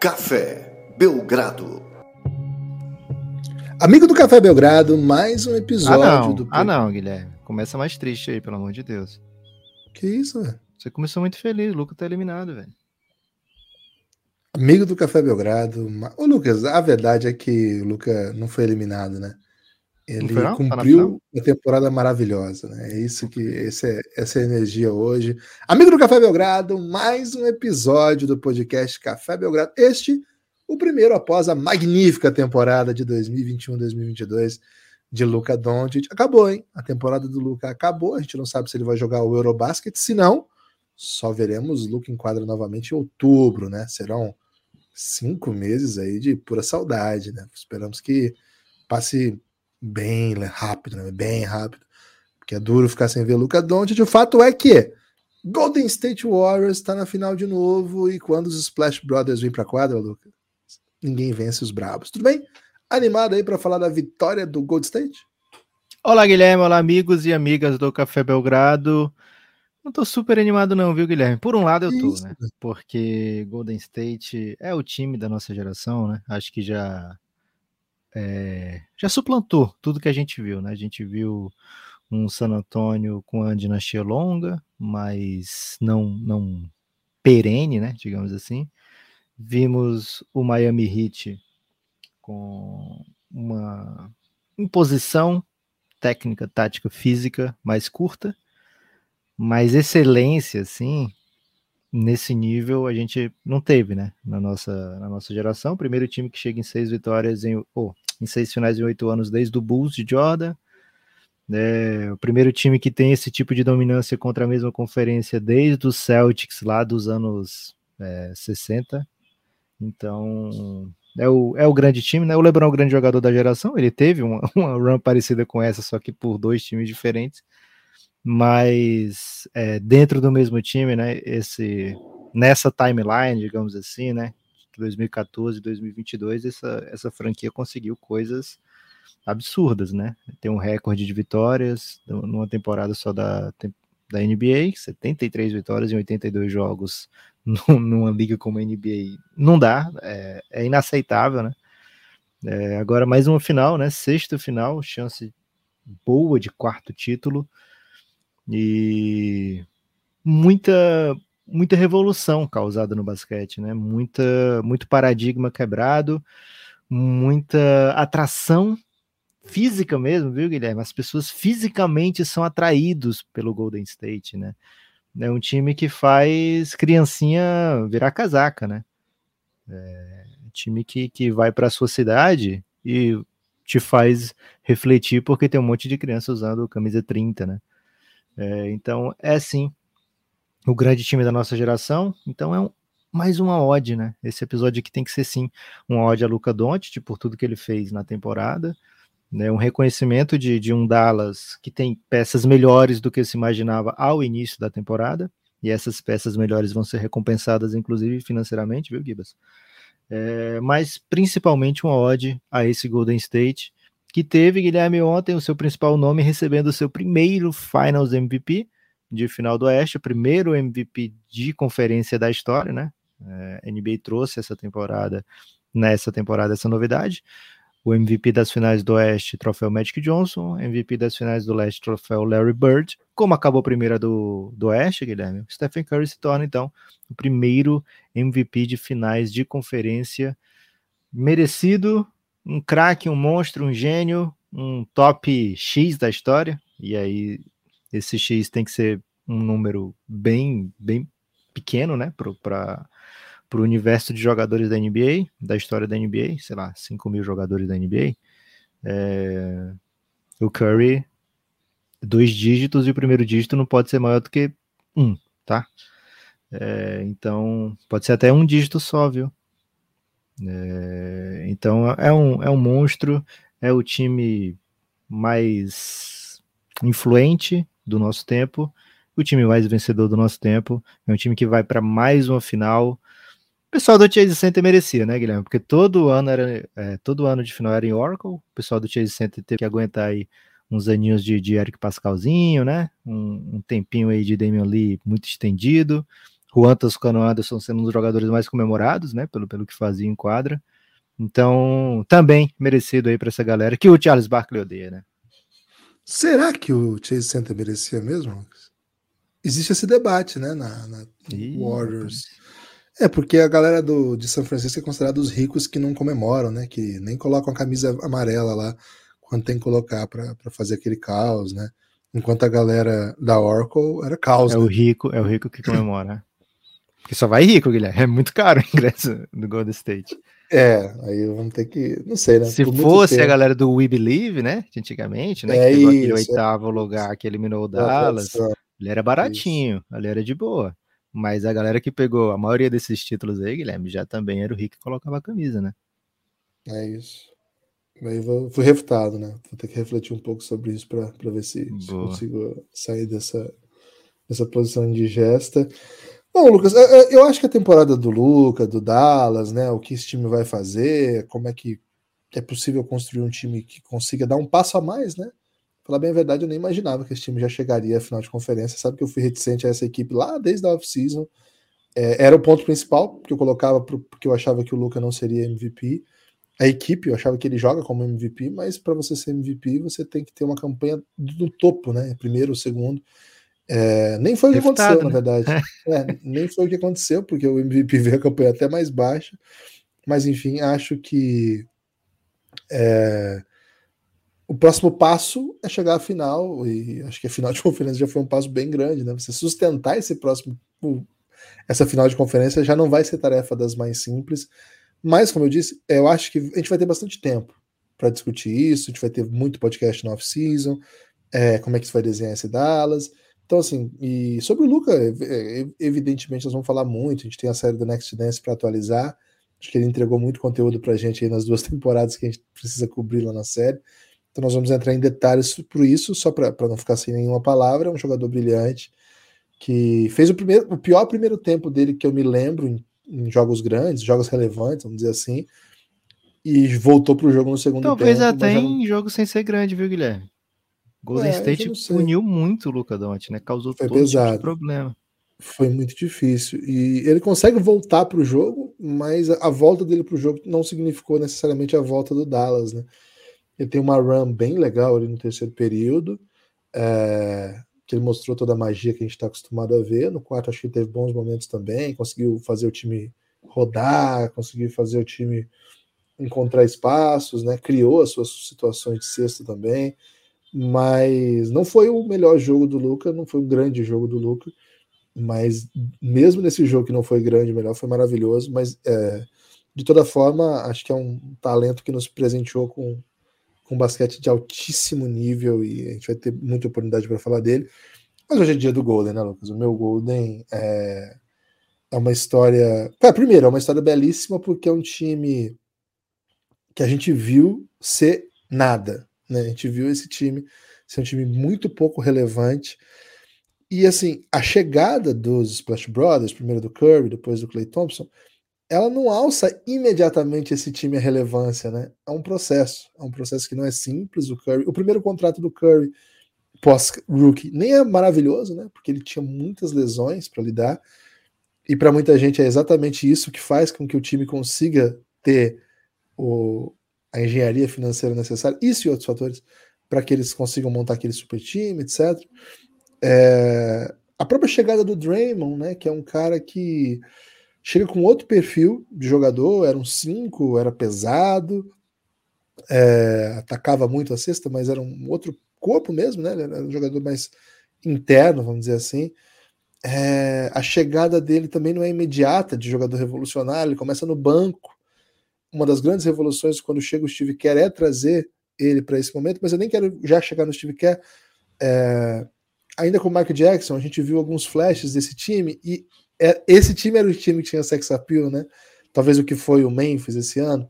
Café Belgrado. Amigo do Café Belgrado, mais um episódio ah, não. do. Ah, não, Guilherme. Começa mais triste aí, pelo amor de Deus. Que isso, velho? Você começou muito feliz, o Lucas tá eliminado, velho. Amigo do Café Belgrado. Ô, Lucas, a verdade é que o Lucas não foi eliminado, né? Ele Tá cumpriu uma temporada maravilhosa, né? É isso que esse é, essa é a energia hoje. Amigo do Café Belgrado, mais um episódio do podcast Café Belgrado. Este, o primeiro após a magnífica temporada de 2021-2022 de Luca Doncic. Acabou, hein? A temporada do Luca acabou. A gente não sabe se ele vai jogar o Eurobasket. Se não, só veremos Luca em quadra novamente em outubro, né? Serão cinco meses aí de pura saudade, né? Esperamos que passe bem rápido, né? bem rápido, porque é duro ficar sem ver Luca Doncic. O fato é que Golden State Warriors está na final de novo e quando os Splash Brothers vêm para quadra, Luca, ninguém vence os bravos. Tudo bem? Animado aí para falar da vitória do Golden State? Olá, Guilherme. Olá, amigos e amigas do Café Belgrado. Não tô super animado não, viu, Guilherme? Por um lado eu tô, Isso. né? Porque Golden State é o time da nossa geração, né? Acho que já é, já suplantou tudo que a gente viu, né? A gente viu um San Antonio com a dinastia longa, mas não não perene, né? Digamos assim. Vimos o Miami Heat com uma imposição técnica, tática, física mais curta, mas excelência, assim, nesse nível a gente não teve, né? Na nossa, na nossa geração. Primeiro time que chega em seis vitórias em, oh, em seis finais em oito anos desde o Bulls de Jordan. É, o primeiro time que tem esse tipo de dominância contra a mesma conferência desde os Celtics lá dos anos é, 60. Então, é o, é o grande time, né? O LeBron é o grande jogador da geração. Ele teve uma, uma run parecida com essa, só que por dois times diferentes. Mas é, dentro do mesmo time, né? Esse, nessa timeline, digamos assim, né? 2014, 2022, essa, essa franquia conseguiu coisas absurdas, né? Tem um recorde de vitórias numa temporada só da, da NBA, 73 vitórias em 82 jogos numa liga como a NBA. Não dá, é, é inaceitável, né? É, agora mais uma final, né? Sexta final, chance boa de quarto título e muita muita revolução causada no basquete, né? Muita muito paradigma quebrado, muita atração física mesmo, viu, Guilherme? As pessoas fisicamente são atraídos pelo Golden State, né? É um time que faz criancinha virar casaca, né? É time que, que vai para a sua cidade e te faz refletir porque tem um monte de criança usando camisa 30, né? É, então, é sim o grande time da nossa geração. Então, é um, mais uma ode, né? Esse episódio aqui tem que ser sim uma ode a Luca Doncic por tudo que ele fez na temporada, né? Um reconhecimento de, de um Dallas que tem peças melhores do que se imaginava ao início da temporada. E essas peças melhores vão ser recompensadas, inclusive financeiramente, viu, Gibas? É, mas principalmente uma ode a esse Golden State, que teve, Guilherme, ontem o seu principal nome recebendo o seu primeiro Finals MVP de final do Oeste, o primeiro MVP de conferência da história, né? É, NBA trouxe essa temporada, nessa temporada, essa novidade. O MVP das finais do Oeste, troféu Magic Johnson, MVP das finais do Leste, troféu Larry Bird. Como acabou a primeira do, do Oeste, Guilherme, Stephen Curry se torna, então, o primeiro MVP de finais de conferência merecido, um craque, um monstro, um gênio, um top X da história. E aí, esse X tem que ser um número bem, bem pequeno, né, para o universo de jogadores da NBA, da história da NBA, sei lá, 5 mil jogadores da NBA. É, o Curry, dois dígitos e o primeiro dígito não pode ser maior do que um, tá? É, então, pode ser até um dígito só, viu? É, então, é um, é um monstro, é o time mais influente do nosso tempo, o time mais vencedor do nosso tempo, é um time que vai para mais uma final. O pessoal do Chase Center merecia, né, Guilherme? Porque todo ano era, é, todo ano de final era em Oracle. O pessoal do Chase Center teve que aguentar aí uns aninhos de, de Eric Pascalzinho, né? Um, um tempinho aí de Damian Lee muito estendido. Juan Toscano Anderson sendo um dos jogadores mais comemorados, né? Pelo, pelo que fazia em quadra. Então, também merecido aí para essa galera que o Charles Barkley odeia, né? Será que o Chase Center merecia mesmo? Existe esse debate, né, na, na Ih, Warriors. É, porque a galera do, de São Francisco é considerada os ricos que não comemoram, né? Que nem colocam a camisa amarela lá quando tem que colocar para fazer aquele caos, né? Enquanto a galera da Oracle era caos. É né? o rico, é o rico que comemora. Porque só vai rico, Guilherme. É muito caro o ingresso do Golden State. É, aí vamos ter que. Não sei, né? Se Por fosse a galera do We Believe, né? Antigamente, né? É que pegou isso, aquele é. oitavo é. lugar que eliminou o Dallas. Ele era baratinho, isso. ali era de boa. Mas a galera que pegou a maioria desses títulos aí, Guilherme, já também era o rico que colocava a camisa, né? É isso. Aí vou, fui refutado, né? Vou ter que refletir um pouco sobre isso para ver se, se, consigo sair dessa, dessa posição indigesta. Bom, Lucas, eu acho que a temporada do Luca, do Dallas, né? O que esse time vai fazer, como é que é possível construir um time que consiga dar um passo a mais, né? Falar bem a verdade, eu nem imaginava que esse time já chegaria à final de conferência. Sabe que eu fui reticente a essa equipe lá desde a off-season. É, era o ponto principal que eu colocava pro, porque eu achava que o Luca não seria MVP. A equipe, eu achava que ele joga como MVP, mas para você ser MVP, você tem que ter uma campanha do topo, né? Primeiro, segundo. É, nem foi o que aconteceu, né? na verdade. É, nem foi o que aconteceu, porque o MVP veio a campanha até mais baixa. Mas, enfim, acho que é, o próximo passo é chegar à final, e acho que a final de conferência já foi um passo bem grande, né? Você sustentar esse próximo. Essa final de conferência já não vai ser tarefa das mais simples, mas, como eu disse, eu acho que a gente vai ter bastante tempo para discutir isso, a gente vai ter muito podcast no off-season, é, como é que você vai desenhar esse Dallas. Então, assim, e sobre o Luca, evidentemente nós vamos falar muito. A gente tem a série do Next Dance para atualizar. Acho que ele entregou muito conteúdo para a gente aí nas duas temporadas que a gente precisa cobrir lá na série. Então, nós vamos entrar em detalhes por isso, só para não ficar sem nenhuma palavra. É um jogador brilhante que fez o, primeiro, o pior primeiro tempo dele que eu me lembro em, em jogos grandes, jogos relevantes, vamos dizer assim, e voltou para o jogo no segundo Talvez tempo. Talvez até em jogo sem ser grande, viu, Guilherme? Golden é, State puniu muito o Luca Doncic, né? Causou Foi todo pesado. Tipo problema. Foi muito difícil. E ele consegue voltar para o jogo, mas a volta dele para o jogo não significou necessariamente a volta do Dallas, né? Ele tem uma run bem legal ali no terceiro período, é, que ele mostrou toda a magia que a gente está acostumado a ver. No quarto, acho que teve bons momentos também, conseguiu fazer o time rodar, conseguiu fazer o time encontrar espaços, né? Criou as suas situações de sexta também mas não foi o melhor jogo do Luca, não foi um grande jogo do Luca, mas mesmo nesse jogo que não foi grande, melhor foi maravilhoso, mas é, de toda forma acho que é um talento que nos presenteou com com basquete de altíssimo nível e a gente vai ter muita oportunidade para falar dele. Mas hoje é dia do Golden, né, Lucas? O meu Golden é, é uma história. É, primeiro, é uma história belíssima porque é um time que a gente viu ser nada. Né? A gente viu esse time ser um time muito pouco relevante. E assim, a chegada dos Splash Brothers, primeiro do Curry, depois do Clay Thompson, ela não alça imediatamente esse time à relevância, né? É um processo, é um processo que não é simples. O Curry, o primeiro contrato do Curry pós-rookie nem é maravilhoso, né? Porque ele tinha muitas lesões para lidar. E para muita gente é exatamente isso que faz com que o time consiga ter o, a engenharia financeira necessária, isso e outros fatores, para que eles consigam montar aquele super time, etc. É, a própria chegada do Draymond, né, que é um cara que chega com outro perfil de jogador, era um 5, era pesado, é, atacava muito a cesta, mas era um outro corpo mesmo, né? Era um jogador mais interno, vamos dizer assim. É, a chegada dele também não é imediata de jogador revolucionário, ele começa no banco, uma das grandes revoluções quando chega o Steve Kerr é trazer ele para esse momento, mas eu nem quero já chegar no Steve Kerr. É, ainda com o Mark Jackson, a gente viu alguns flashes desse time e é, esse time era o time que tinha sex appeal, né? Talvez o que foi o Memphis esse ano.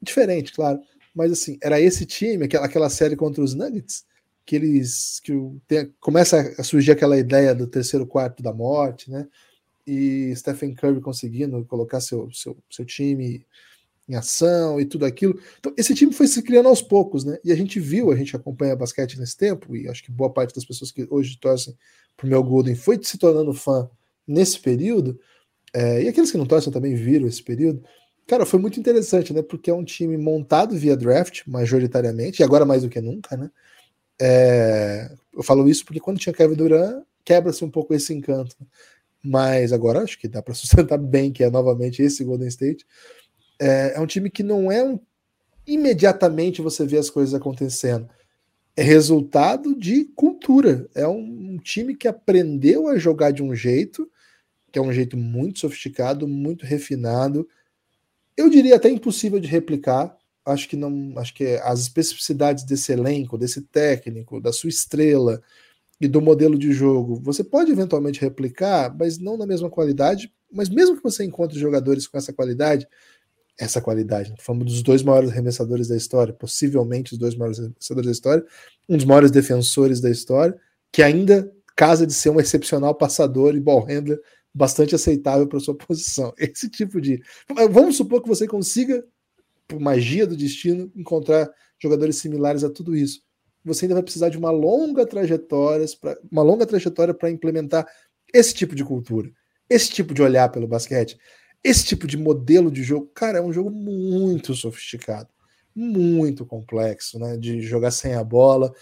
Diferente, claro. Mas assim, era esse time, aquela, aquela série contra os Nuggets, que eles que tem, começa a surgir aquela ideia do terceiro quarto da morte, né? E Stephen Curry conseguindo colocar seu, seu, seu time em ação e tudo aquilo. Então, esse time foi se criando aos poucos, né? E a gente viu, a gente acompanha basquete nesse tempo, e acho que boa parte das pessoas que hoje torcem pro meu Golden foi se tornando fã nesse período, é, e aqueles que não torcem também viram esse período, cara, foi muito interessante, né? Porque é um time montado via draft, majoritariamente, e agora mais do que nunca, né? É, eu falo isso porque quando tinha Kevin Durant, quebra-se um pouco esse encanto. Né? Mas agora acho que dá para sustentar bem que é novamente esse Golden State. É, é um time que não é um. Imediatamente você vê as coisas acontecendo. É resultado de cultura. É um, um time que aprendeu a jogar de um jeito, que é um jeito muito sofisticado, muito refinado. Eu diria até impossível de replicar. Acho que não, acho que as especificidades desse elenco, desse técnico, da sua estrela, e do modelo de jogo, você pode eventualmente replicar, mas não na mesma qualidade. Mas mesmo que você encontre jogadores com essa qualidade, essa qualidade, falamos dos dois maiores arremessadores da história, possivelmente os dois maiores arremessadores da história, um dos maiores defensores da história, que ainda casa de ser um excepcional passador e ball handler bastante aceitável para sua posição. Esse tipo de. Vamos supor que você consiga, por magia do destino, encontrar jogadores similares a tudo isso você ainda vai precisar de uma longa trajetória, uma longa trajetória para implementar esse tipo de cultura, esse tipo de olhar pelo basquete, esse tipo de modelo de jogo. Cara, é um jogo muito sofisticado, muito complexo, né? De jogar sem a bola,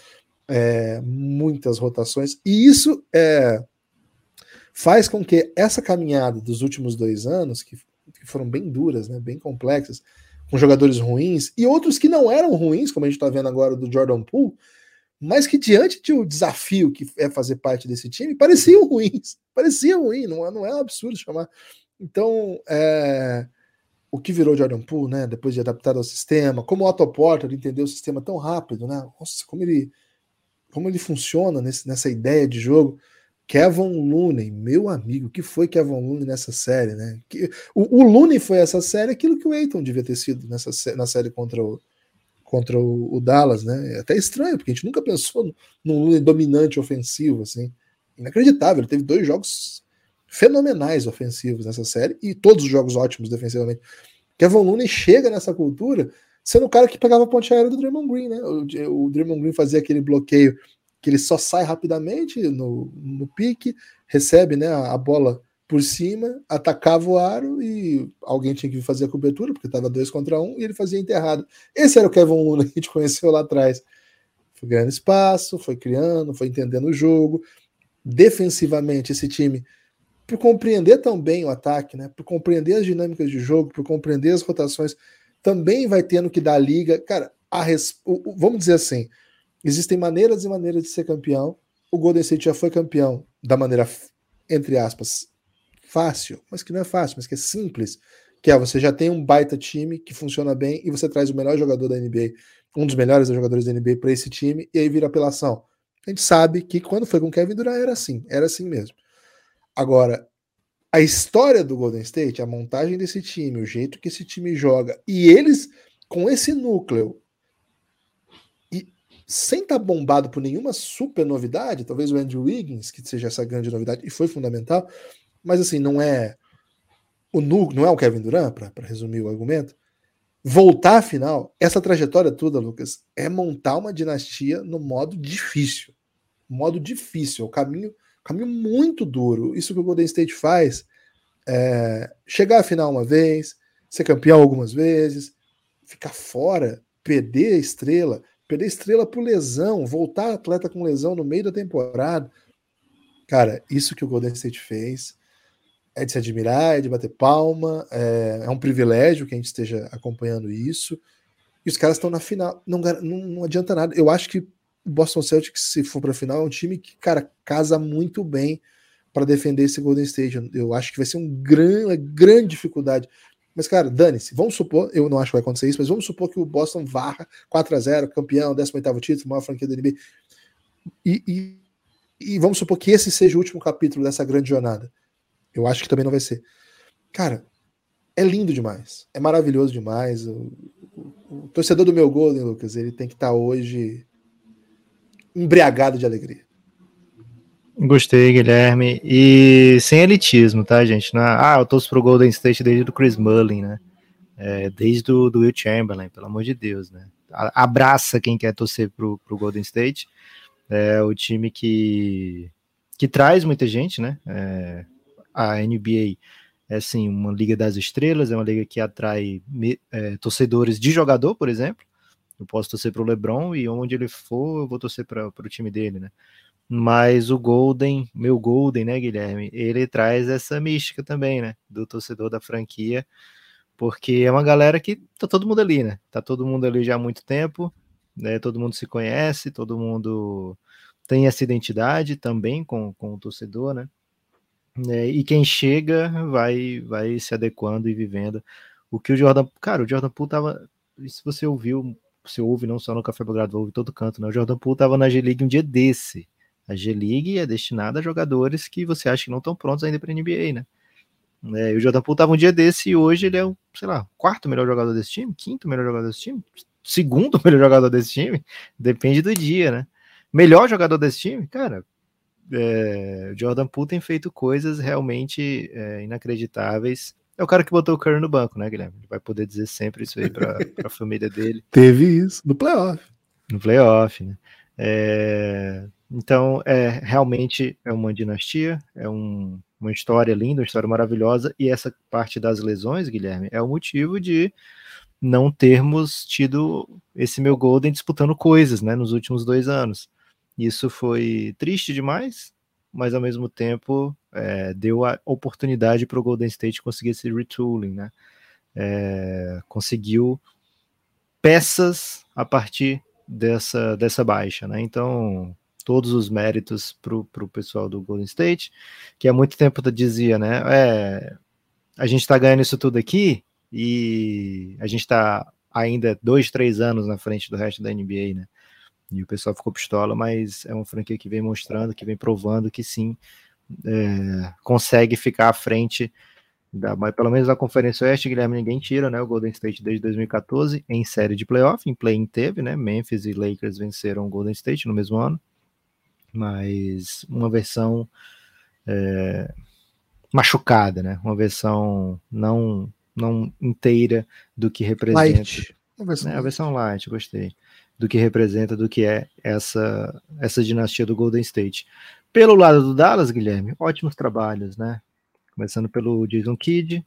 é, muitas rotações, e isso é, faz com que essa caminhada dos últimos dois anos, que, que foram bem duras, né? Bem complexas com jogadores ruins e outros que não eram ruins, como a gente está vendo agora do Jordan Poole, mas que diante de um desafio que é fazer parte desse time, pareciam ruins. Parecia ruim, não, é, não é um absurdo chamar. Então, é, o que virou Jordan Poole, né? Depois de adaptado ao sistema, como o Otto Porter entendeu o sistema tão rápido, né? Nossa, como ele, como ele funciona nesse, nessa ideia de jogo. Kevin Looney, meu amigo, o que foi Kevin Looney nessa série, né? Que, o, o Looney foi essa série aquilo que o Aiton devia ter sido nessa, na série contra o, contra o, o, Dallas, né? É até estranho, porque a gente nunca pensou num Looney dominante ofensivo, assim. Inacreditável, ele teve dois jogos fenomenais ofensivos nessa série e todos os jogos ótimos defensivamente. Kevin Looney chega nessa cultura sendo o cara que pegava a ponte aérea do Draymond Green, né? O, o Draymond Green fazia aquele bloqueio que ele só sai rapidamente no, no pique, recebe né, a, bola por cima, atacava o aro e alguém tinha que fazer a cobertura, porque estava dois contra um, e ele fazia enterrado. Esse era o Kevin Luna que a gente conheceu lá atrás. Foi ganhando espaço, foi criando, foi entendendo o jogo. Defensivamente, esse time, por compreender também o ataque, né, por compreender as dinâmicas de jogo, por compreender as rotações, também vai tendo que dar liga. Cara, res... vamos dizer assim, Existem maneiras e maneiras de ser campeão. O Golden State já foi campeão da maneira, entre aspas, fácil, mas que não é fácil, mas que é simples. Que é você já tem um baita time que funciona bem e você traz o melhor jogador da NBA, um dos melhores jogadores da NBA para esse time e aí vira apelação. A gente sabe que quando foi com Kevin Durant era assim, era assim mesmo. Agora, a história do Golden State, a montagem desse time, o jeito que esse time joga e eles com esse núcleo sem estar tá bombado por nenhuma super novidade, talvez o Andrew Wiggins, que seja essa grande novidade, e foi fundamental, mas assim, não é o nu, não é o Kevin Durant, para resumir o argumento. Voltar à final, essa trajetória toda, Lucas, é montar uma dinastia no modo difícil. Modo difícil, é o caminho, caminho muito duro. Isso que o Golden State faz é chegar à final uma vez, ser campeão algumas vezes, ficar fora, perder a estrela, perder estrela por lesão, voltar atleta com lesão no meio da temporada. Cara, isso que o Golden State fez é de se admirar, é de bater palma, é, é um privilégio que a gente esteja acompanhando isso. E os caras estão na final. Não, não, não adianta nada. Eu acho que Boston Celtics, se for para a final, é um time que, cara, casa muito bem para defender esse Golden State. Eu acho que vai ser um gran, uma grande dificuldade mas, cara, dane-se. Vamos supor, eu não acho que vai acontecer isso, mas vamos supor que o Boston varra 4 a 0 campeão, 18 título, maior franquia da NBA. E, e, e, vamos supor que esse seja o último capítulo dessa grande jornada. Eu acho que também não vai ser. Cara, é lindo demais. É maravilhoso demais. O, o, o torcedor do meu Golden, Lucas, ele tem que estar tá hoje embriagado de alegria. Gostei, Guilherme. E sem elitismo, tá, gente? É, ah, eu torço pro Golden State desde o Chris Mullin, né? É, desde o do Will Chamberlain, pelo amor de Deus, né? Abraça quem quer torcer pro, pro Golden State. É o time que, que traz muita gente, né? É, a NBA é assim uma liga das estrelas, é uma liga que atrai é, torcedores de jogador, por exemplo. Eu posso torcer para o LeBron e onde ele for, eu vou torcer para o time dele, né? Mas o Golden, meu Golden, né, Guilherme? Ele traz essa mística também, né? Do torcedor da franquia, porque é uma galera que tá todo mundo ali, né? Tá todo mundo ali já há muito tempo, né? Todo mundo se conhece, todo mundo tem essa identidade também com, com o torcedor, né? É, e quem chega vai vai se adequando e vivendo. O que o Jordan, cara, o Jordan Poole tava, se você ouviu, você ouve não só no Café Belgrado, ouve todo canto, né? O Jordan Poole tava na G-League um dia desse. A G-League é destinada a jogadores que você acha que não estão prontos ainda para NBA, né? É, o Jordan Poole tava um dia desse e hoje ele é o, sei lá, quarto melhor jogador desse time, quinto melhor jogador desse time, segundo melhor jogador desse time, depende do dia, né? Melhor jogador desse time, cara, é, Jordan Poole tem feito coisas realmente é, inacreditáveis. É o cara que botou o Curry no banco, né, Guilherme? Ele vai poder dizer sempre isso aí para a família dele. Teve isso no playoff. No playoff, né? É, então, é realmente é uma dinastia, é um, uma história linda, uma história maravilhosa, e essa parte das lesões, Guilherme, é o motivo de não termos tido esse meu Golden disputando coisas, né, nos últimos dois anos. Isso foi triste demais, mas ao mesmo tempo é, deu a oportunidade para o Golden State conseguir esse retooling, né? É, conseguiu peças a partir dessa, dessa baixa, né? Então, todos os méritos para o pessoal do Golden State, que há muito tempo dizia, né? É, a gente está ganhando isso tudo aqui e a gente está ainda dois, três anos na frente do resto da NBA, né? E o pessoal ficou pistola, mas é uma franquia que vem mostrando, que vem provando que sim, é, consegue ficar à frente da, mas pelo menos na Conferência Oeste, Guilherme, ninguém tira, né? O Golden State desde 2014 em série de playoff, em play-in teve, né? Memphis e Lakers venceram o Golden State no mesmo ano, mas uma versão é, machucada, né? Uma versão não não inteira do que representa. Light. Né? A versão light, gostei do que representa, do que é essa, essa dinastia do Golden State. Pelo lado do Dallas, Guilherme, ótimos trabalhos, né? Começando pelo Jason Kidd,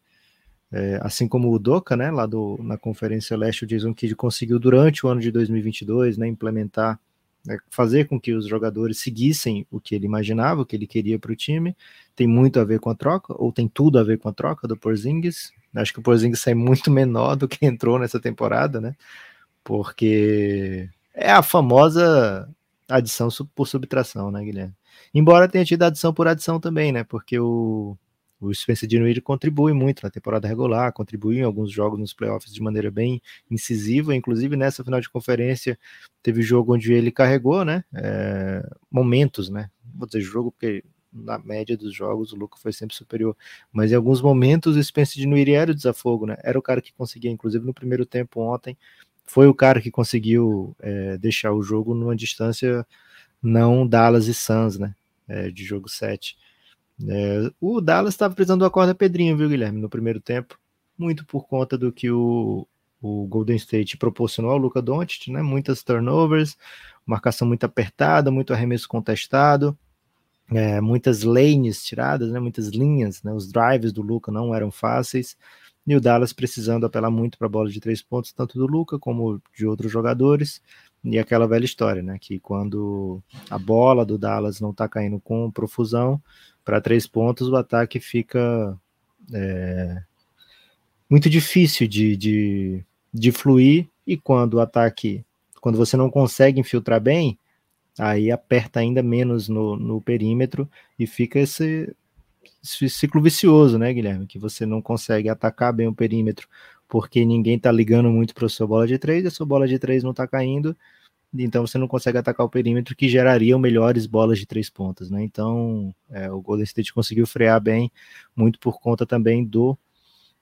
é, assim como o Doca, né? Lá do, na Conferência Leste, o Jason Kidd conseguiu durante o ano de 2022, né? Implementar, né, fazer com que os jogadores seguissem o que ele imaginava, o que ele queria para o time. Tem muito a ver com a troca, ou tem tudo a ver com a troca do Porzingis. Acho que o Porzingis sai muito menor do que entrou nessa temporada, né? Porque é a famosa adição por subtração, né, Guilherme? Embora tenha tido adição por adição também, né? Porque o, o Spencer Dinwiddie contribui muito na temporada regular, contribui em alguns jogos nos playoffs de maneira bem incisiva, inclusive nessa final de conferência teve jogo onde ele carregou, né? É, momentos, né? Vou dizer jogo porque na média dos jogos o Luca foi sempre superior, mas em alguns momentos o Spencer Dinwiddie era o desafogo, né? Era o cara que conseguia, inclusive no primeiro tempo ontem, foi o cara que conseguiu é, deixar o jogo numa distância não Dallas e Suns, né? É, de jogo 7. É, o Dallas estava precisando do acorda Pedrinho, viu, Guilherme, no primeiro tempo, muito por conta do que o, o Golden State proporcionou ao Luca Doncic, né? Muitas turnovers, marcação muito apertada, muito arremesso contestado, é, muitas lanes tiradas, né? Muitas linhas, né? Os drives do Luca não eram fáceis. E o Dallas precisando apelar muito para a bola de três pontos, tanto do Luca como de outros jogadores. E aquela velha história, né? Que quando a bola do Dallas não está caindo com profusão para três pontos, o ataque fica é, muito difícil de, de, de fluir. E quando o ataque, quando você não consegue infiltrar bem, aí aperta ainda menos no, no perímetro e fica esse, ciclo vicioso, né, Guilherme? Que você não consegue atacar bem o perímetro porque ninguém tá ligando muito para sua bola de três, a sua bola de três não tá caindo, então você não consegue atacar o perímetro que gerariam melhores bolas de três pontas, né? Então é, o Golden State conseguiu frear bem, muito por conta também do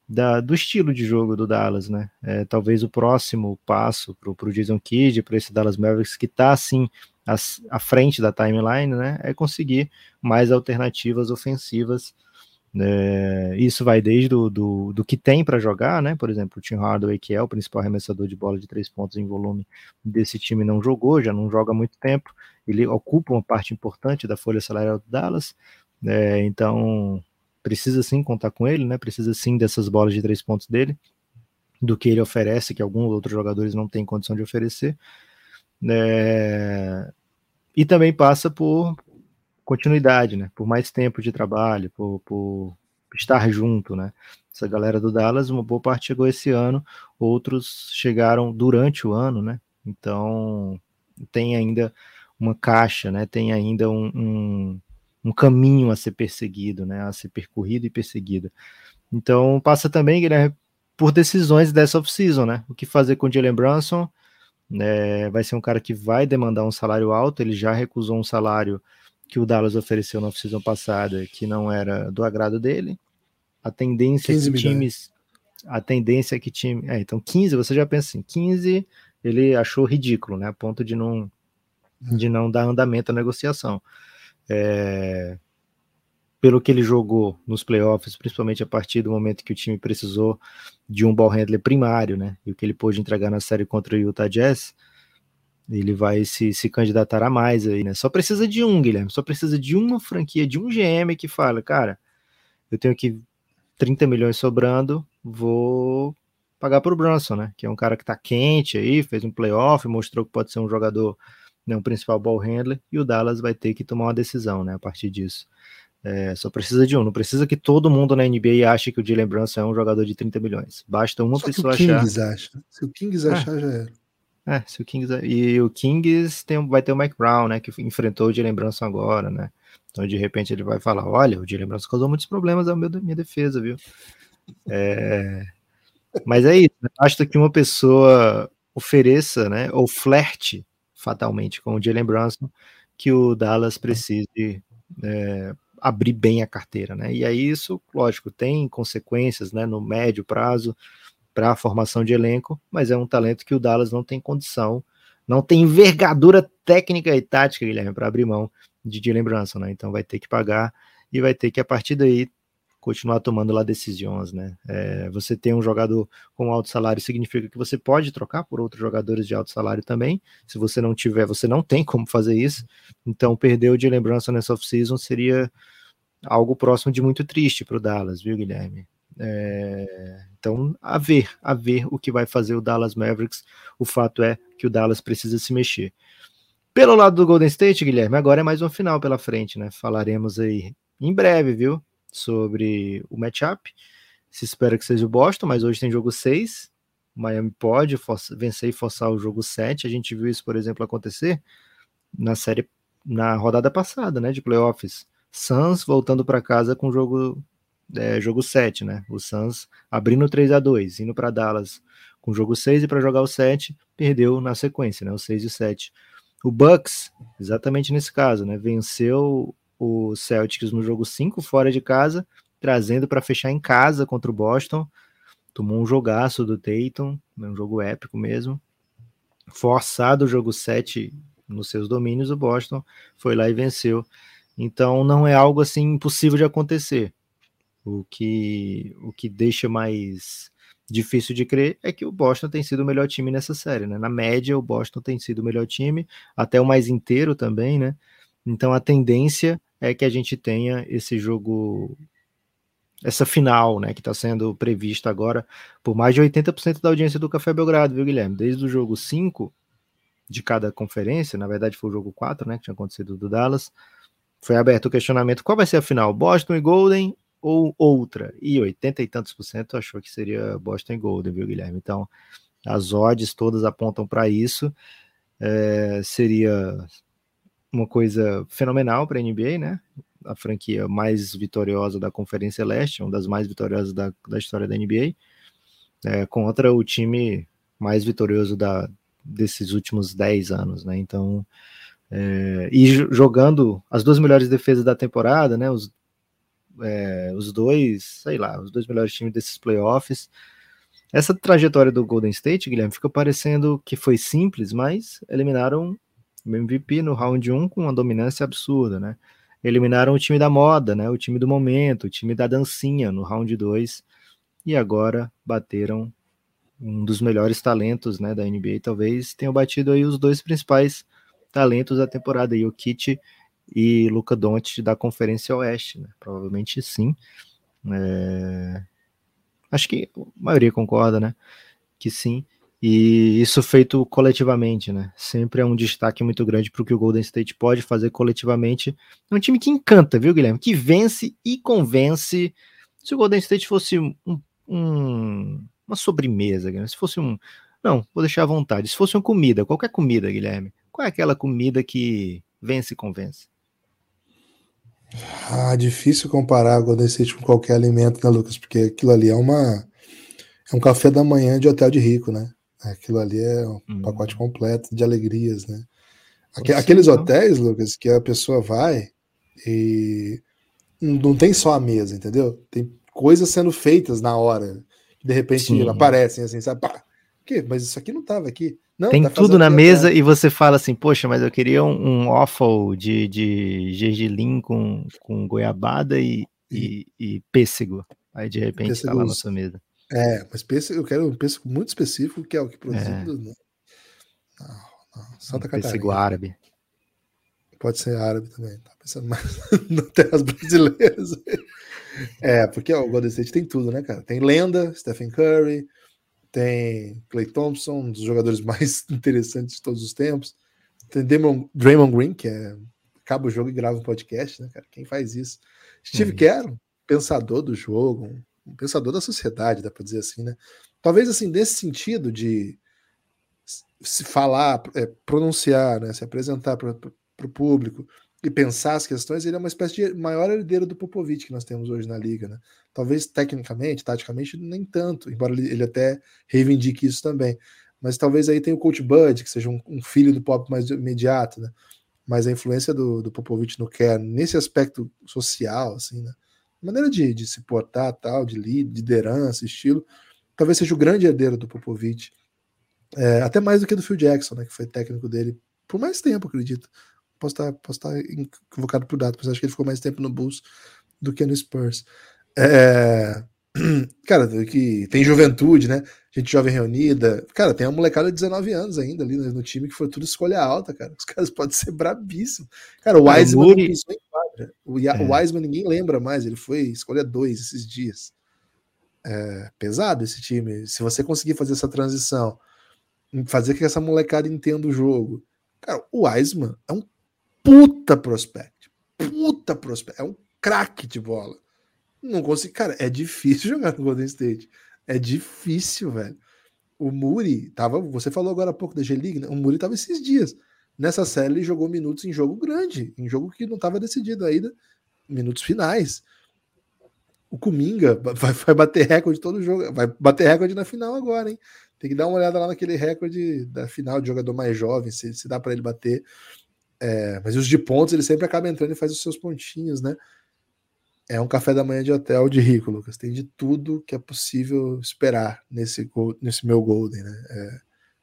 da, do estilo de jogo do Dallas, né? É, talvez o próximo passo para o Jason Kidd, para esse Dallas Mavericks que está assim à frente da timeline, né, é conseguir mais alternativas ofensivas. É, isso vai desde do, do, do que tem para jogar, né? Por exemplo, o Tim Hardaway, que é o principal arremessador de bola de três pontos em volume desse time, não jogou, já não joga há muito tempo. Ele ocupa uma parte importante da folha salarial do Dallas. É, então, precisa sim contar com ele, né? Precisa sim dessas bolas de três pontos dele, do que ele oferece, que alguns outros jogadores não têm condição de oferecer. É... E também passa por continuidade, né? Por mais tempo de trabalho, por, por estar junto, né? Essa galera do Dallas, uma boa parte chegou esse ano, outros chegaram durante o ano, né? Então tem ainda uma caixa, né? Tem ainda um, um, um caminho a ser perseguido, né? A ser percorrido e perseguido. Então passa também, Guilherme, por decisões dessa off-season, né? O que fazer com o Jalen Brunson? É, vai ser um cara que vai demandar um salário alto, ele já recusou um salário que o Dallas ofereceu na off-season passada, que não era do agrado dele. A tendência é que times. A tendência é que time. É, então 15, você já pensa assim, 15 ele achou ridículo, né? A ponto de não, de não dar andamento à negociação. É, pelo que ele jogou nos playoffs, principalmente a partir do momento que o time precisou de um ball handler primário, né? E o que ele pôde entregar na série contra o Utah Jazz, ele vai se, se candidatar a mais aí, né? Só precisa de um, Guilherme, só precisa de uma franquia, de um GM que fala, cara, eu tenho aqui 30 milhões sobrando, vou pagar para o Brunson, né? Que é um cara que tá quente aí, fez um playoff, mostrou que pode ser um jogador, né, um principal ball handler, e o Dallas vai ter que tomar uma decisão, né? A partir disso. É, só precisa de um, não precisa que todo mundo na NBA ache que o Jalen Brunson é um jogador de 30 milhões. Basta uma só pessoa que o Kings achar. Acha. Se o Kings é. achar, já era. É, se o Kings e o Kings tem, vai ter o Mike Brown, né, que enfrentou o Jalen Brunson agora, né? Então de repente ele vai falar, olha, o Jalen Brunson causou muitos problemas à minha defesa, viu? É... Mas é isso, né? basta que uma pessoa ofereça, né, ou flerte fatalmente com o Jalen Brunson, que o Dallas precise é, abrir bem a carteira, né? E aí isso, lógico, tem consequências, né, no médio prazo, para a formação de elenco, mas é um talento que o Dallas não tem condição, não tem envergadura técnica e tática, Guilherme, para abrir mão de Jalen Brunson, né? Então vai ter que pagar e vai ter que, a partir daí, continuar tomando lá decisões, né? É, você tem um jogador com alto salário significa que você pode trocar por outros jogadores de alto salário também. Se você não tiver, você não tem como fazer isso. Então, perder o Jalen Brunson nessa off-season seria algo próximo de muito triste para o Dallas, viu, Guilherme? É, então, a ver, a ver o que vai fazer o Dallas Mavericks. O fato é que o Dallas precisa se mexer. Pelo lado do Golden State, Guilherme, agora é mais um final pela frente, né? Falaremos aí em breve, viu? Sobre o matchup. Se espera que seja o Boston, mas hoje tem jogo 6. O Miami pode vencer e forçar o jogo 7. A gente viu isso, por exemplo, acontecer na série, na rodada passada, né? De playoffs. Suns voltando para casa com o jogo é, jogo 7, né? O Suns abrindo 3 a 2 indo para Dallas com jogo 6 e para jogar o 7, perdeu na sequência, né? O 6 e o 7. O Bucks, exatamente nesse caso, né? Venceu o Celtics no jogo 5 fora de casa, trazendo para fechar em casa contra o Boston. Tomou um jogaço do Tatum, né? um jogo épico mesmo. Forçado o jogo 7 nos seus domínios, o Boston foi lá e venceu. Então não é algo assim impossível de acontecer. O que, o que deixa mais difícil de crer é que o Boston tem sido o melhor time nessa série, né? Na média, o Boston tem sido o melhor time, até o mais inteiro também, né? Então a tendência é que a gente tenha esse jogo, essa final, né? Que está sendo prevista agora por mais de 80% da audiência do Café Belgrado, viu, Guilherme? Desde o jogo 5 de cada conferência, na verdade foi o jogo 4, né? Que tinha acontecido do Dallas. Foi aberto o questionamento: qual vai ser a final? Boston e Golden ou outra. E 80 e tantos por cento achou que seria Boston Golden, viu, Guilherme? Então, as odds todas apontam para isso. É, seria uma coisa fenomenal para a NBA, né? A franquia mais vitoriosa da Conferência Leste, uma das mais vitoriosas da, da história da NBA, é, contra o time mais vitorioso da, desses últimos 10 anos, né? Então, é, e jogando as duas melhores defesas da temporada, né? Os é, os dois, sei lá, os dois melhores times desses playoffs. Essa trajetória do Golden State, Guilherme, fica parecendo que foi simples, mas eliminaram o MVP no round 1 com uma dominância absurda, né? Eliminaram o time da moda, né? O time do momento, o time da dancinha no round 2 e agora bateram um dos melhores talentos, né, da NBA, talvez tenham batido aí os dois principais talentos da temporada, o Kit e Luca Doncic da Conferência Oeste, né? Provavelmente sim. É... Acho que a maioria concorda, né? Que sim. E isso feito coletivamente, né? Sempre é um destaque muito grande para o que o Golden State pode fazer coletivamente. É um time que encanta, viu, Guilherme? Que vence e convence. Se o Golden State fosse um, um, uma sobremesa, Guilherme, se fosse um. Não, vou deixar à vontade. Se fosse uma comida, qualquer comida, Guilherme, qual é aquela comida que vence e convence? Ah, difícil comparar o Golden State com qualquer alimento, né, Lucas? Porque aquilo ali é uma. É um café da manhã de hotel de rico, né? Aquilo ali é um hum. pacote completo de alegrias, né? Aqu aqueles então. hotéis, Lucas, que a pessoa vai e não tem só a mesa, entendeu? Tem coisas sendo feitas na hora. De repente Sim. aparecem assim, sabe? Pá, que? Mas isso aqui não estava aqui. Não, tem tá tudo na mesa e você fala assim, poxa, mas eu queria um, um waffle de, de gergelim com, com goiabada e, e, e pêssego. Aí de repente está lá na sua mesa. É, mas pêssego, eu quero um pêssego muito específico, que é o que produzido é. no, não, não, Santa um Catarina. Pêssego árabe. Pode ser árabe também, tá pensando mais nas terras brasileiras. É, porque ó, o Golden State tem tudo, né, cara? Tem lenda, Stephen Curry, tem Clay Thompson, um dos jogadores mais interessantes de todos os tempos. Tem Damon, Draymond Green, que é acaba o jogo e grava um podcast, né, cara? Quem faz isso? Steve hum. Kerr, pensador do jogo, um pensador da sociedade, dá para dizer assim, né? Talvez assim, nesse sentido de se falar, é, pronunciar, né, se apresentar para o público e pensar as questões, ele é uma espécie de maior herdeiro do Popovich que nós temos hoje na liga, né? Talvez tecnicamente, taticamente, nem tanto, embora ele, até reivindique isso também. Mas talvez aí tenha o Coach Bud, que seja um, um filho do Pop mais imediato, né? Mas a influência do, do Popovich no Kerr, nesse aspecto social, assim, né? Maneira de, de se portar, tal, de liderança, estilo, talvez seja o grande herdeiro do Popovich. É, até mais do que do Phil Jackson, né, que foi técnico dele por mais tempo, acredito. Posso estar, posso estar equivocado por dado, mas acho que ele ficou mais tempo no Bulls do que no Spurs. É, cara, que tem juventude, né? Gente jovem reunida. Cara, tem uma molecada de 19 anos ainda ali no time que foi tudo escolha alta, cara. Os caras podem ser brabíssimos. Cara, o Wiseman não pisou em O, é. o Wiseman ninguém lembra mais, ele foi escolha dois esses dias. É pesado esse time. Se você conseguir fazer essa transição, fazer que essa molecada entenda o jogo. Cara, o Wiseman é um puta prospect. Puta prospect. É um craque de bola. Não consigo. Cara, é difícil jogar no Golden State. É difícil, velho. O Muri tava. Você falou agora há pouco da G-League, né? O Muri tava esses dias. Nessa série ele jogou minutos em jogo grande, em jogo que não estava decidido ainda, minutos finais. O Kuminga vai, vai bater recorde todo jogo, vai bater recorde na final agora, hein? Tem que dar uma olhada lá naquele recorde da final de jogador mais jovem, se, se dá para ele bater. É, mas os de pontos ele sempre acaba entrando e faz os seus pontinhos, né? é um café da manhã de hotel de rico, Lucas. Tem de tudo que é possível esperar nesse, nesse meu Golden, né? É,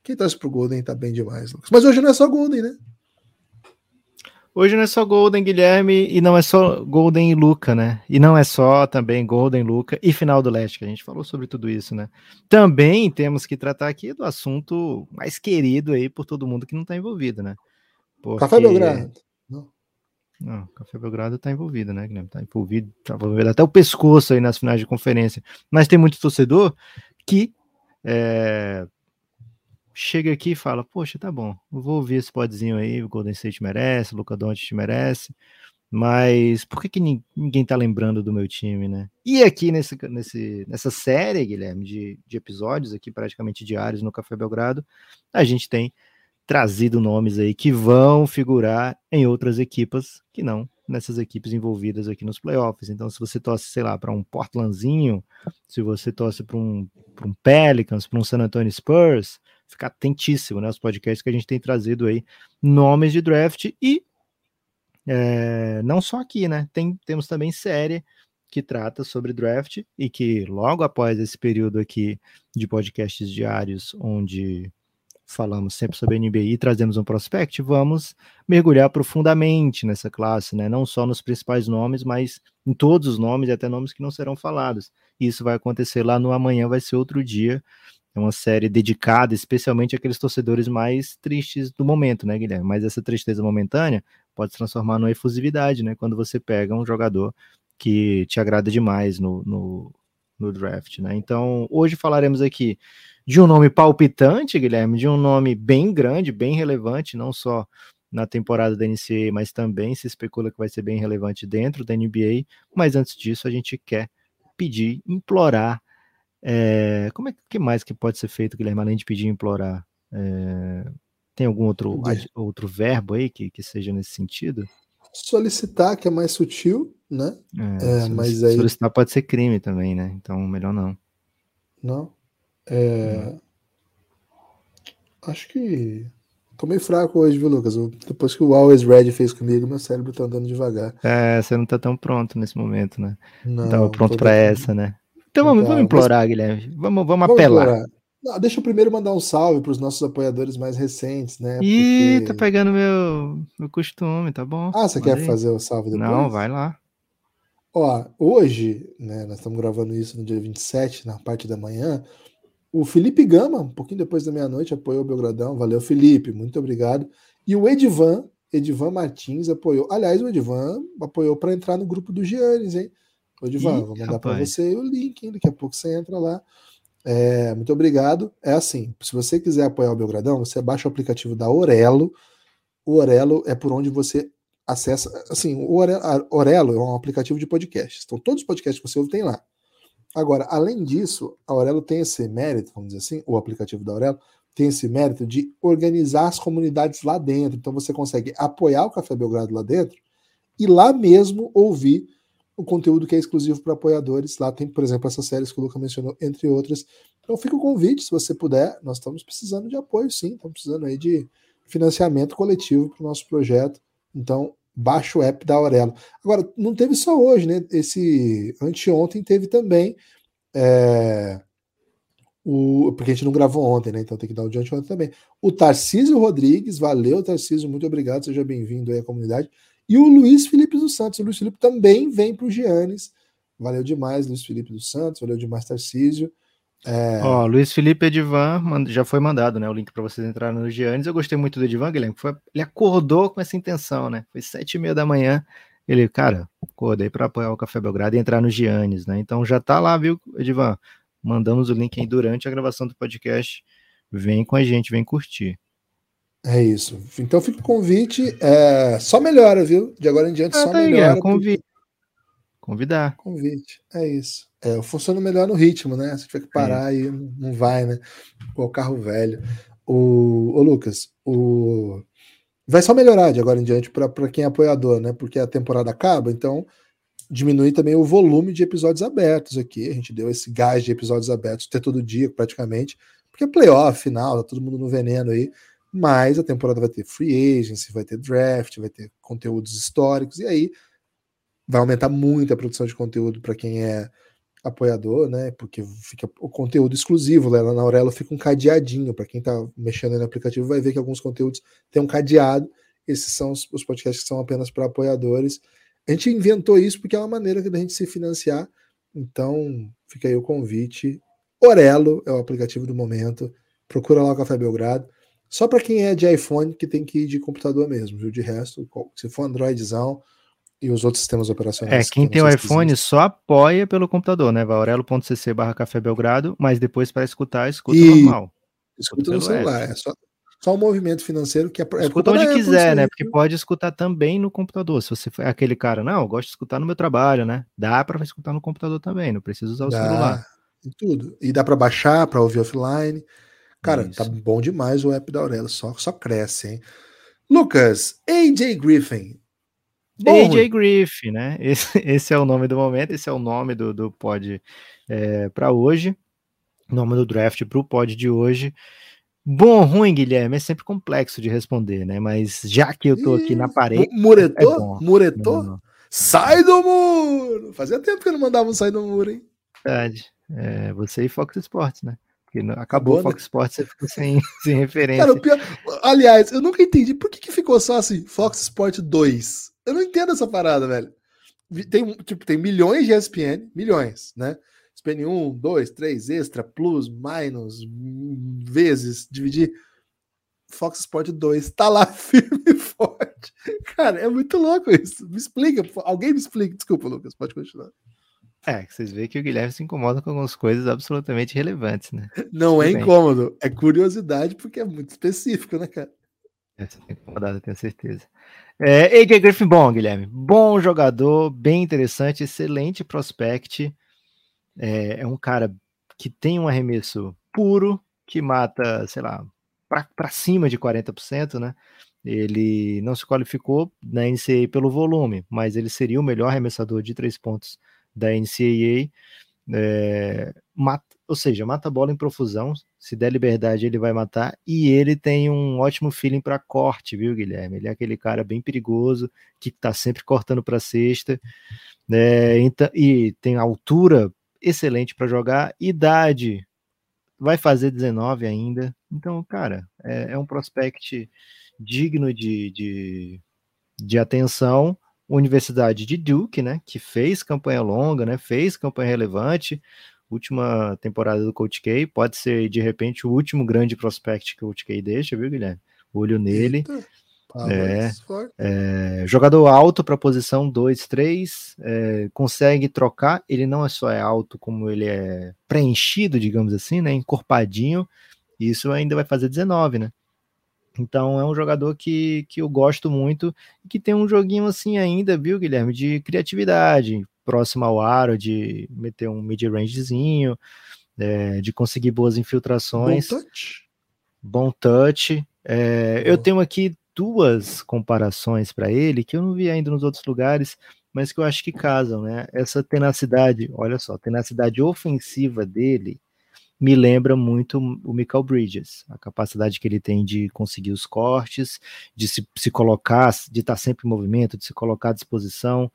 quem torce pro Golden tá bem demais, Lucas. Mas hoje não é só Golden, né? Hoje não é só Golden, Guilherme, e não é só Golden e Luca, né? E não é só também Golden, Luca e final do leste, que a gente falou sobre tudo isso, né? Também temos que tratar aqui do assunto mais querido aí por todo mundo que não tá envolvido, né? Porque... Café Belgrado. Não, Café Belgrado está envolvido, né, Guilherme? Está envolvido, tá envolvido até o pescoço aí nas finais de conferência. Mas tem muito torcedor que é, chega aqui e fala: Poxa, tá bom, vou ouvir esse podzinho aí, o Golden State merece, o Luca Doncic merece, mas por que, que ninguém tá lembrando do meu time, né? E aqui nesse, nesse, nessa série, Guilherme, de, de episódios aqui praticamente diários no Café Belgrado, a gente tem trazido nomes aí que vão figurar em outras equipas que não nessas equipes envolvidas aqui nos playoffs. Então, se você torce, sei lá, para um Portlandzinho, se você torce para um, um Pelicans, para um San Antonio Spurs, fica atentíssimo, né? Os podcasts que a gente tem trazido aí, nomes de draft e é, não só aqui, né? Tem, temos também série que trata sobre draft e que logo após esse período aqui de podcasts diários, onde falamos sempre sobre NBA e trazemos um prospect, vamos mergulhar profundamente nessa classe, né? Não só nos principais nomes, mas em todos os nomes e até nomes que não serão falados. Isso vai acontecer lá no amanhã, vai ser outro dia. É uma série dedicada especialmente àqueles torcedores mais tristes do momento, né, Guilherme? Mas essa tristeza momentânea pode se transformar numa efusividade, né? Quando você pega um jogador que te agrada demais no, no, no draft, né? Então, hoje falaremos aqui de um nome palpitante, Guilherme, de um nome bem grande, bem relevante, não só na temporada da NCAA, mas também se especula que vai ser bem relevante dentro da NBA. Mas antes disso, a gente quer pedir, implorar. É, como é que mais que pode ser feito, Guilherme, além de pedir implorar? É, tem algum outro, outro verbo aí que, que seja nesse sentido? Solicitar, que é mais sutil, né? É, é mas aí... Solicitar pode ser crime também, né? Então, melhor não. Não. É... Acho que Tô meio fraco hoje, viu, Lucas? Depois que o Always Red fez comigo, meu cérebro tá andando devagar. É, você não tá tão pronto nesse momento, né? Não, não tava pronto para essa, né? Então vamos, vamos implorar, mas... Guilherme. Vamos, vamos, vamos apelar. Não, deixa eu primeiro mandar um salve para os nossos apoiadores mais recentes, né? Ih, Porque... tá pegando meu, meu costume, tá bom. Ah, você quer fazer o salve depois? Não, vai lá. Ó, hoje, né, nós estamos gravando isso no dia 27, na parte da manhã, o Felipe Gama, um pouquinho depois da meia-noite, apoiou o Belgradão. Valeu, Felipe, muito obrigado. E o Edivan, Edivan Martins, apoiou. Aliás, o Edivan apoiou para entrar no grupo do Giannis, hein? O Edivan, Ih, vou mandar para você o link, hein? Daqui a pouco você entra lá. É, muito obrigado. É assim, se você quiser apoiar o Belgradão, você baixa o aplicativo da Orelo. O Orelo é por onde você acessa. Assim, o Orelo é um aplicativo de podcasts. Então, todos os podcasts que você ouve tem lá. Agora, além disso, a Aurelo tem esse mérito, vamos dizer assim, o aplicativo da Aurelo tem esse mérito de organizar as comunidades lá dentro. Então você consegue apoiar o Café Belgrado lá dentro e lá mesmo ouvir o conteúdo que é exclusivo para apoiadores. Lá tem, por exemplo, essas séries que o Luca mencionou, entre outras. Então fica o convite, se você puder. Nós estamos precisando de apoio, sim. Estamos precisando aí de financiamento coletivo para o nosso projeto. Então, baixa o app da Aurelo. Agora, não teve só hoje, né? Esse anteontem teve também. É, o, porque a gente não gravou ontem, né? Então tem que dar o de anteontem também. O Tarcísio Rodrigues, valeu, Tarcísio, muito obrigado, seja bem-vindo aí à comunidade. E o Luiz Felipe dos Santos. O Luiz Felipe também vem para o Giannis. Valeu demais, Luiz Felipe dos Santos, valeu demais, Tarcísio. É... Ó, Luiz Felipe Edivan já foi mandado, né? O link para vocês entrarem no Giannis. Eu gostei muito do Edivan, Guilherme. Foi, ele acordou com essa intenção, né? Foi sete e meia da manhã. Ele, cara, acordei para apoiar o Café Belgrado e entrar no Giannis, né? Então já tá lá, viu, Edivan? Mandamos o link aí durante a gravação do podcast. Vem com a gente, vem curtir. É isso. Então fica o convite. É, só melhora, viu? De agora em diante, ah, só tá melhora. É, convite. Convidar. Convite. É isso. É, funciona melhor no ritmo, né? Você tiver que parar é. e não vai, né? O carro velho. O, o Lucas, o vai só melhorar de agora em diante para quem é apoiador, né? Porque a temporada acaba, então diminui também o volume de episódios abertos aqui. A gente deu esse gás de episódios abertos ter todo dia praticamente, porque é playoff, final, tá todo mundo no veneno aí. Mas a temporada vai ter free agency, vai ter draft, vai ter conteúdos históricos, e aí vai aumentar muito a produção de conteúdo para quem é apoiador, né? Porque fica o conteúdo exclusivo lá na Aurelo fica um cadeadinho. Para quem está mexendo no aplicativo, vai ver que alguns conteúdos têm um cadeado. Esses são os, os podcasts que são apenas para apoiadores. A gente inventou isso porque é uma maneira da gente se financiar. Então, fica aí o convite. Orelo é o aplicativo do momento. Procura lá o Café Belgrado. Só para quem é de iPhone que tem que ir de computador mesmo, viu? De resto, se for Androidzão, e os outros sistemas operacionais. É, quem tem o iPhone só apoia pelo computador, né? Vai aurelo.cc barra Café Belgrado, mas depois para escutar, escuta e... normal. Escuta, no celular, é só, só um movimento financeiro que é. é escuta onde quiser, né? Porque pode escutar também no computador. Se você for aquele cara, não, eu gosto de escutar no meu trabalho, né? Dá para escutar no computador também, não precisa usar o dá, celular. E tudo. E dá para baixar, para ouvir offline. Cara, tá Isso. tá bom demais o app da Aurelo, só, só cresce, hein? Lucas, AJ Griffin, Bom, AJ Griff, né? Esse, esse, é o nome do momento, esse é o nome do, do pod é, para hoje, nome do draft para o pod de hoje. Bom, ruim, Guilherme, é sempre complexo de responder, né? Mas já que eu tô aqui na parede. Muretou? É bom. Muretou? Não, não. Sai do muro! Fazia tempo que eu não mandava um sai do muro, hein? Verdade. É, você e Fox Sports, né? Acabou o Fox Sports, você ficou sem, sem referência. Cara, pior... Aliás, eu nunca entendi por que, que ficou só assim, Fox Sports 2. Eu não entendo essa parada, velho. Tem, tipo, tem milhões de ESPN, milhões, né? ESPN 1, 2, 3, extra, plus, minus, vezes, dividir. Fox Sport 2 tá lá firme e forte. Cara, é muito louco isso. Me explica, alguém me explica. Desculpa, Lucas, pode continuar. É, vocês veem que o Guilherme se incomoda com algumas coisas absolutamente relevantes, né? Não é incômodo, é curiosidade, porque é muito específico, né, cara? É, você tá incomodado, tenho certeza. É, AJ Griffin bom, Guilherme. Bom jogador, bem interessante, excelente prospect. É, é um cara que tem um arremesso puro, que mata, sei lá, para cima de 40%, né? Ele não se qualificou na NCAA pelo volume, mas ele seria o melhor arremessador de três pontos da NCAA. É, mata, ou seja, mata a bola em profusão. Se der liberdade, ele vai matar. E ele tem um ótimo feeling para corte, viu, Guilherme? Ele é aquele cara bem perigoso que está sempre cortando para cesta. É, então, e tem altura excelente para jogar, idade vai fazer 19 ainda. Então, cara, é, é um prospect digno de, de, de atenção. Universidade de Duke, né, que fez campanha longa, né, fez campanha relevante, última temporada do Coach K, pode ser de repente o último grande prospect que o Coach K deixa, viu, Guilherme? Olho nele. É, é, jogador alto para posição 2, 3, é, consegue trocar. Ele não é só é alto, como ele é preenchido, digamos assim, né? Encorpadinho. Isso ainda vai fazer 19, né? Então é um jogador que, que eu gosto muito e que tem um joguinho assim ainda, viu, Guilherme, de criatividade, próximo ao aro, de meter um mid-rangezinho, é, de conseguir boas infiltrações. Bom touch. Bom touch. É, eu tenho aqui duas comparações para ele que eu não vi ainda nos outros lugares, mas que eu acho que casam, né? Essa tenacidade, olha só, tenacidade ofensiva dele me lembra muito o Michael Bridges, a capacidade que ele tem de conseguir os cortes, de se, se colocar, de estar sempre em movimento, de se colocar à disposição.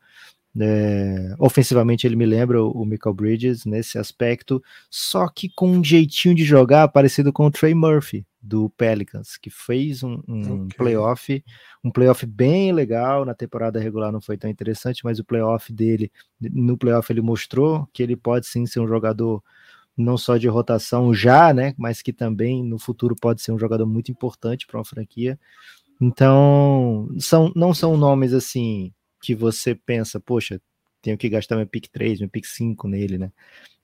É, ofensivamente ele me lembra o Michael Bridges nesse aspecto, só que com um jeitinho de jogar parecido com o Trey Murphy do Pelicans, que fez um, um okay. playoff, um playoff bem legal, na temporada regular não foi tão interessante, mas o playoff dele, no playoff ele mostrou que ele pode sim ser um jogador não só de rotação já, né, mas que também no futuro pode ser um jogador muito importante para uma franquia. Então, são, não são nomes assim que você pensa, poxa, tenho que gastar meu pick 3, meu pick 5 nele, né?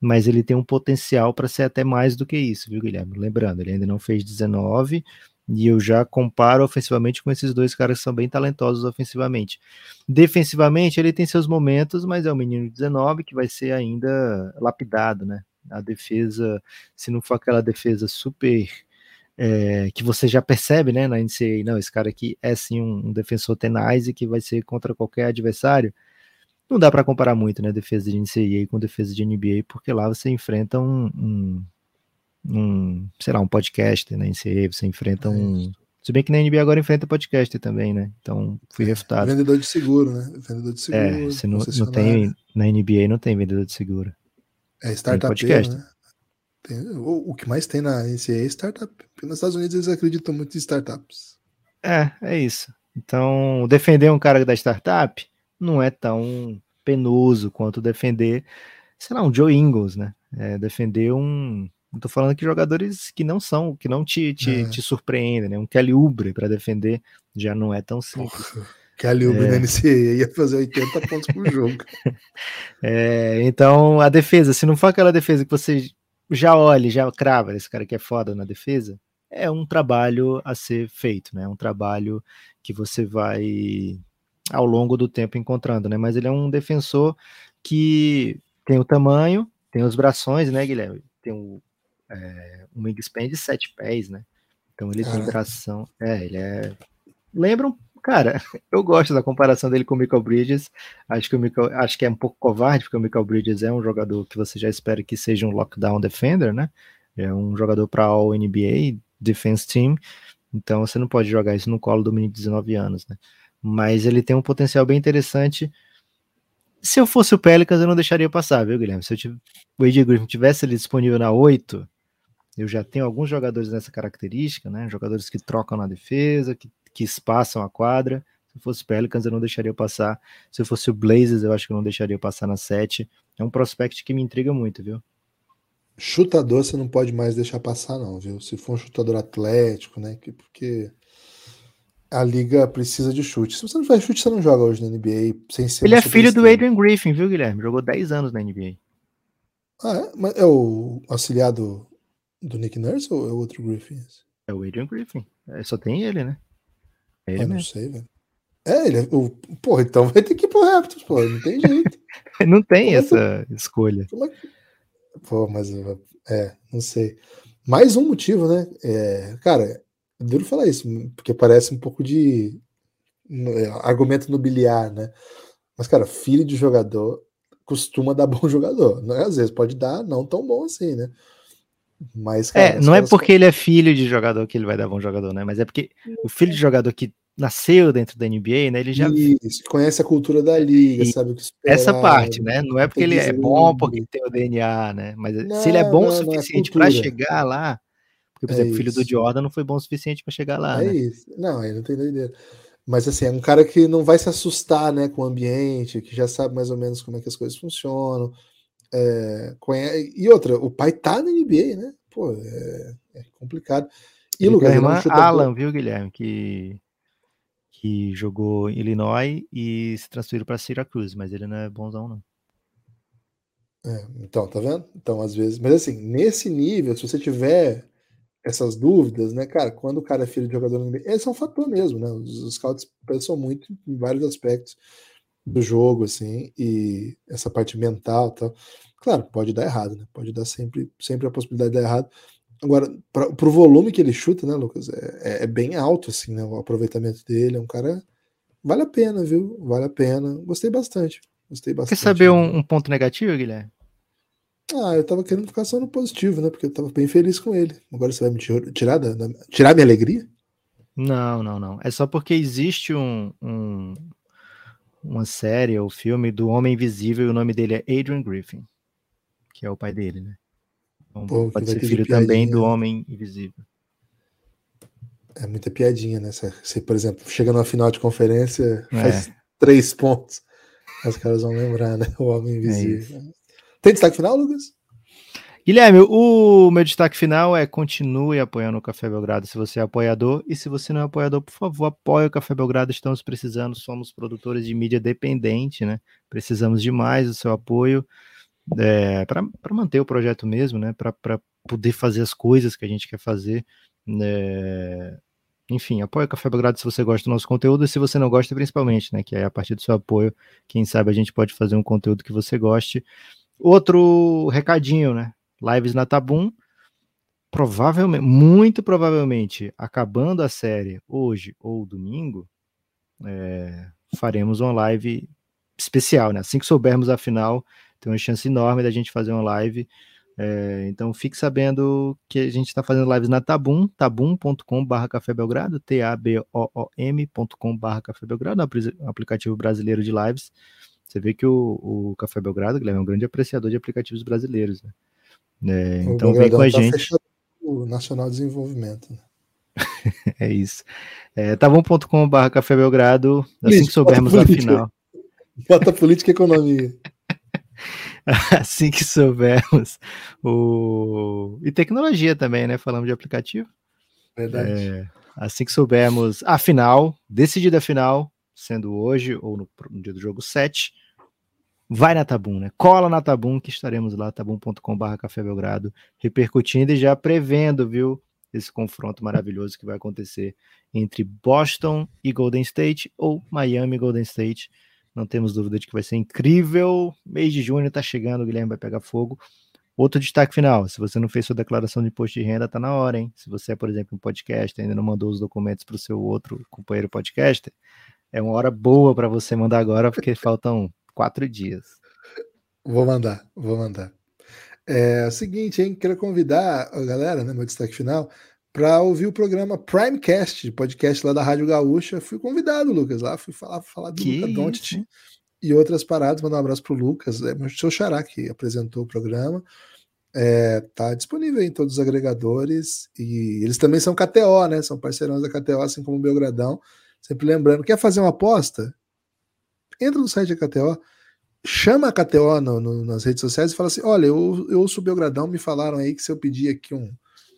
Mas ele tem um potencial para ser até mais do que isso, viu, Guilherme? Lembrando, ele ainda não fez 19 e eu já comparo ofensivamente com esses dois caras que são bem talentosos ofensivamente. Defensivamente, ele tem seus momentos, mas é um menino de 19 que vai ser ainda lapidado, né? A defesa, se não for aquela defesa super é, que você já percebe, né, na NCAA, não, esse cara aqui é sim um, um defensor tenaz e que vai ser contra qualquer adversário, não dá para comparar muito, né, defesa de NCAA com defesa de NBA, porque lá você enfrenta um, um, um sei lá, um podcast na NCAA, você enfrenta um... Se bem que na NBA agora enfrenta podcast também, né? Então fui refutado. Vendedor de seguro, né? Vendedor de seguro. É, você não, não tem, na NBA não tem vendedor de seguro. É startup, né? Tem, o, o, que mais tem na NCA é startup. Nos Estados Unidos eles acreditam muito em startups. É, é isso. Então, defender um cara da startup não é tão penoso quanto defender, sei lá, um Joe Ingles, né? É defender um. Não tô falando que jogadores que não são, que não te, te, é. te surpreendem, né? Um Kelly Oubre para defender já não é tão simples. Porra. Kelly Oubre é. na NCAA ia fazer 80 pontos por jogo. É, então, a defesa, se não for aquela defesa que você já olha, já crava, esse cara que é foda na defesa, é um trabalho a ser feito, né? É um trabalho que você vai ao longo do tempo encontrando, né? Mas ele é um defensor que tem o tamanho, tem os brações, né, Guilherme? Tem o, é, um wingspan de sete pés, né? Então ele tem tração. É, ele é. Lembra um Cara, eu gosto da comparação dele com o Michael Bridges. Acho que o Michael, acho que é um pouco covarde, porque o Michael Bridges é um jogador que você já espera que seja um lockdown defender, né? É um jogador para All NBA, Defense Team. Então você não pode jogar isso no colo do menino de 19 anos, né? Mas ele tem um potencial bem interessante. Se eu fosse o Pelicans, eu não deixaria passar, viu, Guilherme? Se eu o AJ Griffin tivesse ele disponível na 8, eu já tenho alguns jogadores nessa característica, né? Jogadores que trocam na defesa, que que espaçam a quadra. Se fosse Pelicans, eu não deixaria passar. Se fosse o Blazers, eu acho que eu não deixaria passar na 7. É um prospect que me intriga muito, viu? Chutador você não pode mais deixar passar, não, viu? Se for um chutador atlético, né? Porque a liga precisa de chute. Se você não faz chute, você não joga hoje na NBA sem ser. Ele é filho do Adrian Griffin, viu, Guilherme? Jogou 10 anos na NBA. Ah, é? Mas é o auxiliar do, do Nick Nurse ou é o outro Griffin? É o Adrian Griffin. É, só tem ele, né? É ele Eu não sei, velho. É, ele é, o, porra, então vai ter que ir pro Raptors, pô, não tem jeito. não tem essa é que, escolha. É pô, mas é, não sei. Mais um motivo, né? É, cara, é duro falar isso, porque parece um pouco de é, argumento nobiliar, né? Mas, cara, filho de jogador costuma dar bom jogador. Né? Às vezes pode dar não tão bom assim, né? Mas, cara, é, não é porque ele é filho de jogador que ele vai dar bom jogador, né? Mas é porque o filho de jogador que nasceu dentro da NBA, né? Ele já Isso, conhece a cultura da liga, e sabe o que esperar, Essa parte, né? Não é porque ele é bom porque tem o DNA, né? Mas não, se ele é bom não, o é suficiente para chegar lá, porque por é exemplo, o filho do Jordan não foi bom o suficiente para chegar lá, É né? isso. Não, aí não tem ideia. Mas assim, é um cara que não vai se assustar, né, com o ambiente, que já sabe mais ou menos como é que as coisas funcionam. É, conhece... E outra, o pai tá na NBA, né? Pô, é, é complicado. E o lugar irmã Alan, viu, Guilherme, que que jogou em Illinois e se transferiu para Syracuse, mas ele não é bonzão, não. É, então, tá vendo? Então, às vezes. Mas assim, nesse nível, se você tiver essas dúvidas, né, cara, quando o cara é filho de jogador NBA, esse é um fator mesmo, né? Os, os scouts pensam muito em vários aspectos do jogo, assim, e essa parte mental tal. Claro, pode dar errado, né? Pode dar sempre, sempre a possibilidade de dar errado. Agora, para o volume que ele chuta, né, Lucas? É, é, é, bem alto, assim, né? O aproveitamento dele. É um cara. Vale a pena, viu? Vale a pena. Gostei bastante. Gostei bastante. Quer saber um, um, ponto negativo, Guilherme? Ah, eu tava querendo ficar só no positivo, né? Porque eu tava bem feliz com ele. Agora você vai me tirar, da, da, tirar minha alegria? Não, não, não. É só porque existe um, um, uma série ou filme do Homem Invisível e o nome dele é Adrian Griffin, que é o pai dele, né? Então, Pô, pode ser filho também do Homem Invisível. É muita piadinha, né? Você, por exemplo, chega numa final de conferência, é. faz três pontos. Os caras vão lembrar, né? O Homem é Invisível. É Tem destaque final, Lucas? Guilherme, o meu destaque final é continue apoiando o Café Belgrado se você é apoiador. E se você não é apoiador, por favor, apoie o Café Belgrado. Estamos precisando, somos produtores de mídia dependente, né? Precisamos demais do seu apoio é, para manter o projeto mesmo, né? Para poder fazer as coisas que a gente quer fazer. Né? Enfim, apoie o Café Belgrado se você gosta do nosso conteúdo e se você não gosta, principalmente, né? Que é a partir do seu apoio, quem sabe a gente pode fazer um conteúdo que você goste. Outro recadinho, né? Lives na Tabum. Provavelmente, muito provavelmente, acabando a série hoje ou domingo, é, faremos uma live especial, né? Assim que soubermos a final, tem uma chance enorme da gente fazer uma live. É, então fique sabendo que a gente está fazendo lives na Tabum, tabum.com.br Café Belgrado, T-A-B-O-O-M.com.br Café Belgrado, um aplicativo brasileiro de lives. Você vê que o, o Café Belgrado, Guilherme, é um grande apreciador de aplicativos brasileiros. Né? É, então vem com a tá gente. O Nacional Desenvolvimento. Né? é isso. É, tabum.com.br Café Belgrado, assim que soubermos a final. Bota política e economia. assim que soubermos o e tecnologia também, né? Falamos de aplicativo. Verdade. É, assim que soubermos a final, decidida a final, sendo hoje ou no, no, dia do jogo 7, vai na Tabum, né? Cola na Tabum que estaremos lá, tabum.com.br Café Belgrado, repercutindo e já prevendo, viu? Esse confronto maravilhoso que vai acontecer entre Boston e Golden State ou Miami e Golden State não temos dúvida de que vai ser incrível. Mês de junho está chegando, o Guilherme vai pegar fogo. Outro destaque final: se você não fez sua declaração de imposto de renda, tá na hora, hein? Se você é, por exemplo, um podcast ainda não mandou os documentos para o seu outro companheiro podcaster, é uma hora boa para você mandar agora, porque faltam quatro dias. Vou mandar, vou mandar. É, o seguinte, hein? Quero convidar a galera, né? Meu destaque final, para ouvir o programa Primecast, podcast lá da Rádio Gaúcha. Fui convidado, Lucas, lá, fui falar, falar do que Luca Doncic e outras paradas. Mandar um abraço pro Lucas, é o seu xará que apresentou o programa. É, tá disponível em todos os agregadores e eles também são KTO, né? São parceirões da KTO, assim como o Belgradão. Sempre lembrando, quer fazer uma aposta? Entra no site da KTO, chama a KTO no, no, nas redes sociais e fala assim: olha, eu, eu o Belgradão, me falaram aí que se eu pedir aqui um,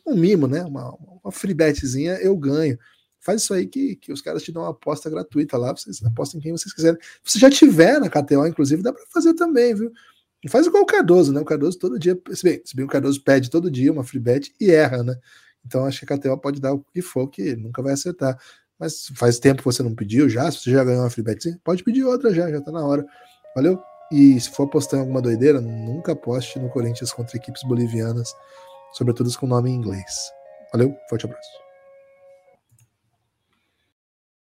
um mimo, né? Uma, uma free betzinha, eu ganho. Faz isso aí que, que os caras te dão uma aposta gratuita lá, vocês apostam em quem vocês quiserem. Se já tiver na KTO, inclusive, dá para fazer também, viu? E faz igual o Cardoso, né? O Cardoso todo dia, se bem, se bem o Cardoso pede todo dia uma free bet e erra, né? Então acho que a KTO pode dar o que for, que nunca vai acertar. Mas faz tempo que você não pediu já, se você já ganhou uma free bet, pode pedir outra já, já tá na hora. Valeu? E se for apostar em alguma doideira, nunca aposte no Corinthians contra equipes bolivianas, sobretudo com nome em inglês. Valeu, forte abraço.